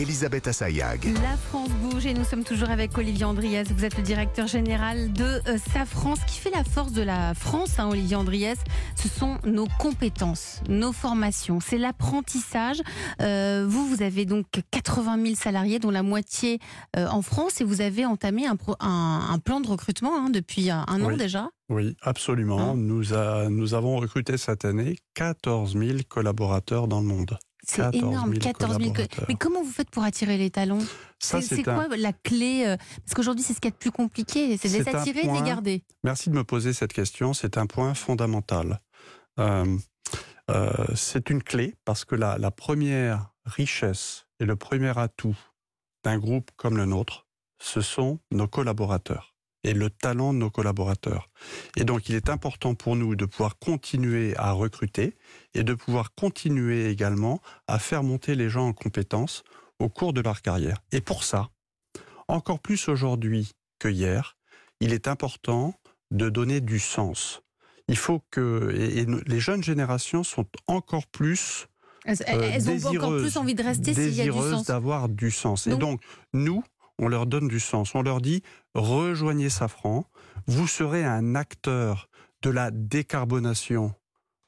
Elisabeth Assayag. La France bouge et nous sommes toujours avec Olivier Andriès. Vous êtes le directeur général de euh, Safran. Ce qui fait la force de la France, hein, Olivier Andriès, ce sont nos compétences, nos formations, c'est l'apprentissage. Euh, vous, vous avez donc 80 000 salariés, dont la moitié euh, en France, et vous avez entamé un, pro- un- un plan de recrutement hein, depuis un, un an déjà. Oui, absolument. Hein nous, a- nous avons recruté cette année 14 000 collaborateurs dans le monde. C'est 14 énorme, 000 14 000. collaborateurs. Mais comment vous faites pour attirer les talents? Ça, C'est un- quoi la clé euh, Parce qu'aujourd'hui, c'est ce qui est le plus compliqué, c'est de les attirer et de les garder. Merci de me poser cette question. C'est un point fondamental. Euh, euh, c'est une clé parce que la, la première richesse et le premier atout d'un groupe comme le nôtre, ce sont nos collaborateurs et le talent de nos collaborateurs. Et donc, il est important pour nous de pouvoir continuer à recruter et de pouvoir continuer également à faire monter les gens en compétences au cours de leur carrière. Et pour ça, encore plus aujourd'hui que hier, il est important de donner du sens. Il faut que et, les jeunes générations sont encore plus Elles, euh, elles ont encore désireuses- plus envie de rester s'il y a du sens. d'avoir du sens. Donc- et donc nous, on leur donne du sens. On leur dit rejoignez Safran, vous serez un acteur de la décarbonation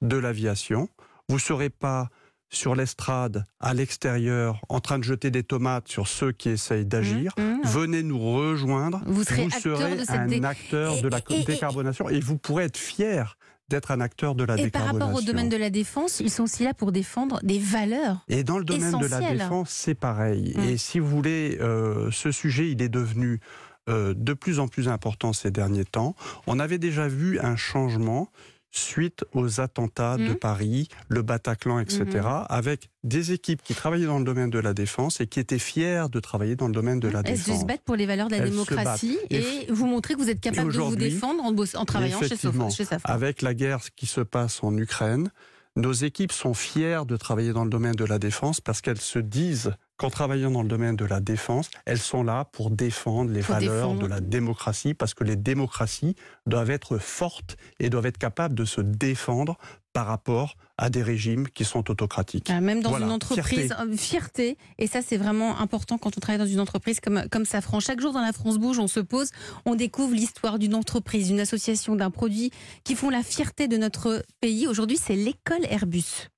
de l'aviation. Vous ne serez pas sur l'estrade, à l'extérieur, en train de jeter des tomates sur ceux qui essayent d'agir. Mmh, mmh. Venez nous rejoindre. Vous serez de un dé- acteur Et- de la et- et- décarbonation et vous pourrez être fier d'être un acteur de la Et par décarbonation. rapport au domaine de la défense, ils sont aussi là pour défendre des valeurs. Et dans le domaine de la défense, c'est pareil. Mm. Et si vous voulez, euh, ce sujet, il est devenu euh, de plus en plus important ces derniers temps. On avait déjà vu un changement suite aux attentats de Mm. Paris, le Bataclan, etc., Mhm. avec des équipes qui travaillaient dans le domaine de la défense et qui étaient fières de travailler dans le domaine de la Elles défense. se battent pour les valeurs de la Elles démocratie et, vous montrez que vous êtes capable de vous défendre en, travaillant chez, Sof- chez Safran. Avec la guerre qui se passe en Ukraine, nos équipes sont fières de travailler dans le domaine de la défense parce qu'elles se disent qu'en travaillant dans le domaine de la défense, elles sont là pour défendre les Pour valeurs défendre. de la démocratie parce que les démocraties doivent être fortes et doivent être capables de se défendre par rapport à des régimes qui sont autocratiques. Ah, Même dans Voilà, une entreprise, fierté. euh, fierté. Et ça, c'est vraiment important quand on travaille dans une entreprise comme, comme Safran. Chaque jour dans la France Bouge, on se pose, on découvre l'histoire d'une entreprise, d'une association, d'un produit qui font la fierté de notre pays. Aujourd'hui, c'est l'école Airbus.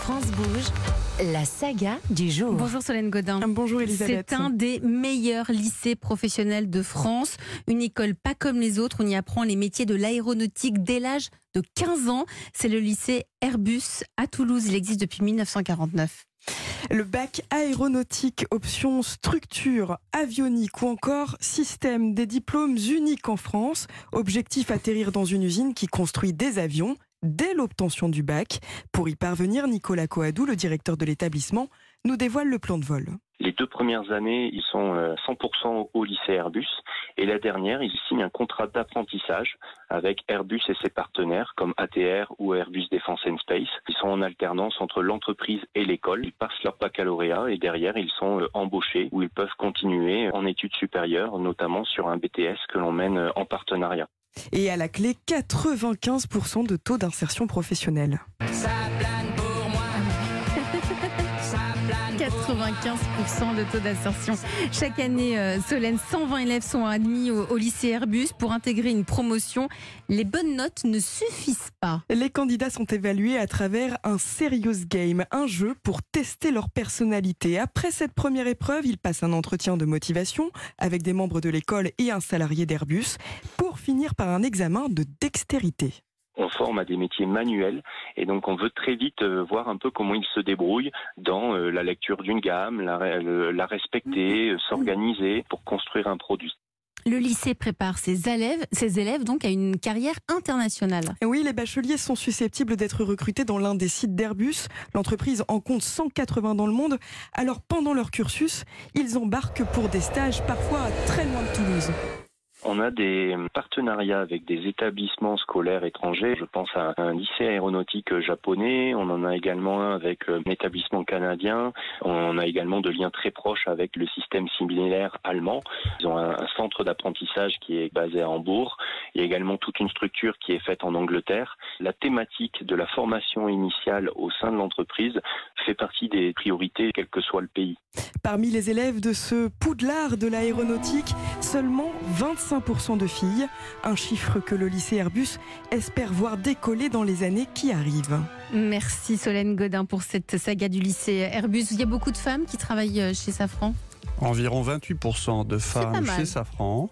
France bouge, la saga du jour. Bonjour Solène Godin. Bonjour Elisabeth. C'est un des meilleurs lycées professionnels de France. Une école pas comme les autres. On y apprend les métiers de l'aéronautique dès l'âge de 15 ans. C'est le lycée Airbus à Toulouse. Il existe depuis 1949. Le bac aéronautique, option structure, avionique ou encore système des diplômes uniques en France. Objectif atterrir dans une usine qui construit des avions dès l'obtention du bac. Pour y parvenir, Nicolas Coadou, le directeur de l'établissement, nous dévoile le plan de vol. Les deux premières années, ils sont euh, 100% au lycée Airbus. Et la dernière, ils signent un contrat d'apprentissage avec Airbus et ses partenaires comme ATR ou Airbus Defence and Space. Ils sont en alternance entre l'entreprise et l'école. Ils passent leur baccalauréat et derrière, ils sont euh, embauchés où ils peuvent continuer en études supérieures, notamment sur un BTS que l'on mène euh, en partenariat. Et à la clé, 95% de taux d'insertion professionnelle. 95% de taux d'insertion. Chaque année, euh, Solène, 120 élèves sont admis au, au lycée Airbus pour intégrer une promotion. Les bonnes notes ne suffisent pas. Les candidats sont évalués à travers un serious game, un jeu pour tester leur personnalité. Après cette première épreuve, ils passent un entretien de motivation avec des membres de l'école et un salarié d'Airbus pour finir par un examen de dextérité. On forme à des métiers manuels et donc on veut très vite euh, voir un peu comment ils se débrouillent dans euh, la lecture d'une gamme, la, re- le- la respecter, euh, s'organiser pour construire un produit. Le lycée prépare ses élèves, ses élèves donc à une carrière internationale. Et oui, les bacheliers sont susceptibles d'être recrutés dans l'un des sites d'Airbus. L'entreprise en compte 180 dans le monde. Alors pendant leur cursus, ils embarquent pour des stages parfois très loin de Toulouse. On a des partenariats avec des établissements scolaires étrangers. Je pense à un lycée aéronautique japonais. On en a également un avec un établissement canadien. On a également de liens très proches avec le système similaire allemand. Ils ont un centre d'apprentissage qui est basé à Hambourg. Il y a également toute une structure qui est faite en Angleterre. La thématique de la formation initiale au sein de l'entreprise fait partie des priorités, quel que soit le pays. Parmi les élèves de ce poudlard de l'aéronautique, seulement 25% de filles, un chiffre que le lycée Airbus espère voir décoller dans les années qui arrivent. Merci Solène Godin pour cette saga du lycée Airbus. Il y a beaucoup de femmes qui travaillent euh, chez Safran Environ 28% de femmes chez Safran.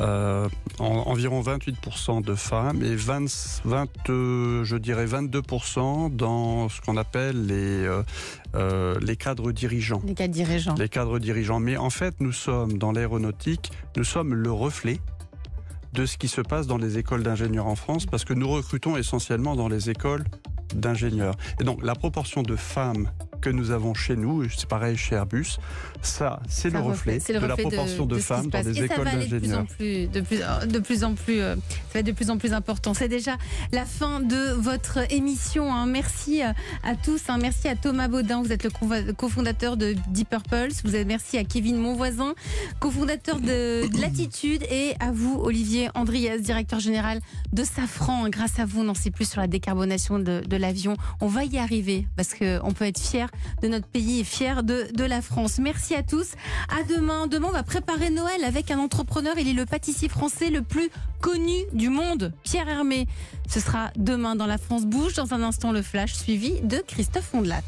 Euh, environ 28% de femmes et 20, 20 euh, je dirais 22% dans ce qu'on appelle les, euh, les cadres dirigeants. Les cadres dirigeants. Les cadres dirigeants. Mais en fait, nous sommes dans l'aéronautique, nous sommes le reflet de ce qui se passe dans les écoles d'ingénieurs en France parce que nous recrutons essentiellement dans les écoles d'ingénieurs. Et donc la proportion de femmes que nous avons chez nous, c'est pareil chez Airbus, ça, c'est le, reflet de la proportion de, femmes dans les écoles d'ingénieurs. De, plus, de plus en plus, euh, ça va être de plus en plus important. C'est déjà la fin de votre émission. Hein. Merci euh, à tous. Hein. Merci à Thomas Baudin, vous êtes le cofondateur de Deep Purple. Vous êtes merci à Kevin Monvoisin, cofondateur de, Latitude, et à vous, Olivier Andriès, directeur général de Safran. Grâce à vous, on n'en sait plus sur la décarbonation de, de l'avion. On va y arriver parce qu'on peut être fier de notre pays et fier de, de la France. Merci à tous. À demain. Demain, on va préparer Noël avec un entrepreneur. Il est le pâtissier français le plus connu du monde, Pierre Hermé. Ce sera demain dans La France Bouge. Dans un instant, le flash suivi de Christophe Ondelat.